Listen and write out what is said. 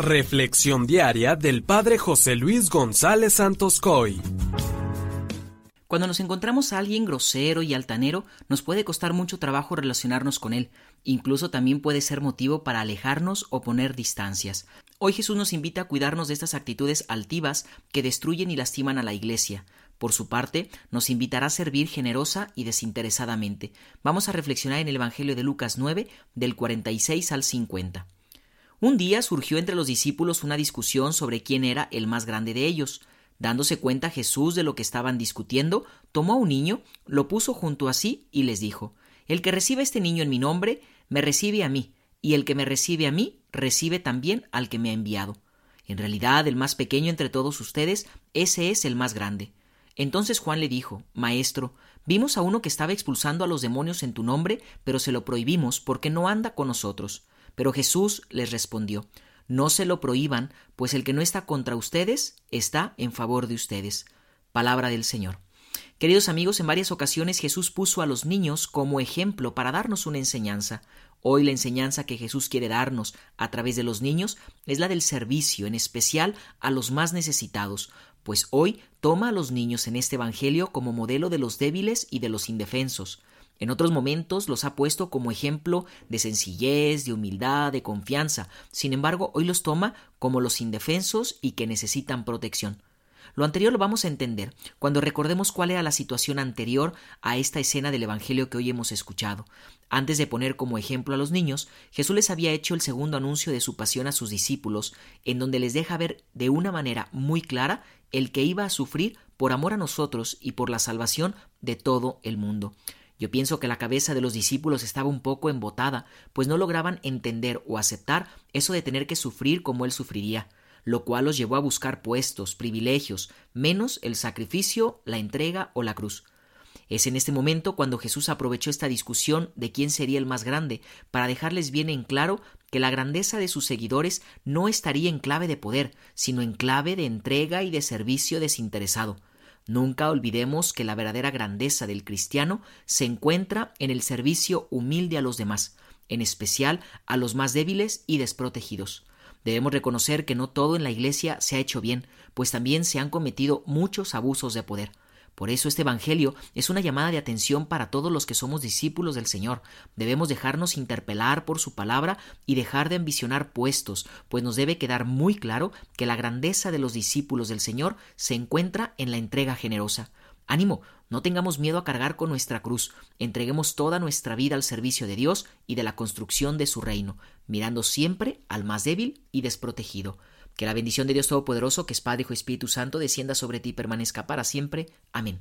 Reflexión diaria del Padre José Luis González Santos Coy. Cuando nos encontramos a alguien grosero y altanero, nos puede costar mucho trabajo relacionarnos con él. Incluso también puede ser motivo para alejarnos o poner distancias. Hoy Jesús nos invita a cuidarnos de estas actitudes altivas que destruyen y lastiman a la Iglesia. Por su parte, nos invitará a servir generosa y desinteresadamente. Vamos a reflexionar en el Evangelio de Lucas 9, del 46 al 50. Un día surgió entre los discípulos una discusión sobre quién era el más grande de ellos. Dándose cuenta Jesús de lo que estaban discutiendo, tomó a un niño, lo puso junto a sí y les dijo El que recibe a este niño en mi nombre, me recibe a mí, y el que me recibe a mí, recibe también al que me ha enviado. En realidad, el más pequeño entre todos ustedes, ese es el más grande. Entonces Juan le dijo Maestro, vimos a uno que estaba expulsando a los demonios en tu nombre, pero se lo prohibimos porque no anda con nosotros. Pero Jesús les respondió No se lo prohíban, pues el que no está contra ustedes está en favor de ustedes. Palabra del Señor. Queridos amigos, en varias ocasiones Jesús puso a los niños como ejemplo para darnos una enseñanza. Hoy la enseñanza que Jesús quiere darnos a través de los niños es la del servicio, en especial a los más necesitados, pues hoy toma a los niños en este Evangelio como modelo de los débiles y de los indefensos. En otros momentos los ha puesto como ejemplo de sencillez, de humildad, de confianza. Sin embargo, hoy los toma como los indefensos y que necesitan protección. Lo anterior lo vamos a entender cuando recordemos cuál era la situación anterior a esta escena del Evangelio que hoy hemos escuchado. Antes de poner como ejemplo a los niños, Jesús les había hecho el segundo anuncio de su pasión a sus discípulos, en donde les deja ver de una manera muy clara el que iba a sufrir por amor a nosotros y por la salvación de todo el mundo. Yo pienso que la cabeza de los discípulos estaba un poco embotada, pues no lograban entender o aceptar eso de tener que sufrir como él sufriría, lo cual los llevó a buscar puestos, privilegios, menos el sacrificio, la entrega o la cruz. Es en este momento cuando Jesús aprovechó esta discusión de quién sería el más grande para dejarles bien en claro que la grandeza de sus seguidores no estaría en clave de poder, sino en clave de entrega y de servicio desinteresado. Nunca olvidemos que la verdadera grandeza del cristiano se encuentra en el servicio humilde a los demás, en especial a los más débiles y desprotegidos. Debemos reconocer que no todo en la Iglesia se ha hecho bien, pues también se han cometido muchos abusos de poder. Por eso este Evangelio es una llamada de atención para todos los que somos discípulos del Señor. Debemos dejarnos interpelar por su palabra y dejar de ambicionar puestos, pues nos debe quedar muy claro que la grandeza de los discípulos del Señor se encuentra en la entrega generosa. Ánimo, no tengamos miedo a cargar con nuestra cruz, entreguemos toda nuestra vida al servicio de Dios y de la construcción de su reino, mirando siempre al más débil y desprotegido. Que la bendición de Dios Todopoderoso, que es Padre, Hijo y Espíritu Santo, descienda sobre ti y permanezca para siempre. Amén.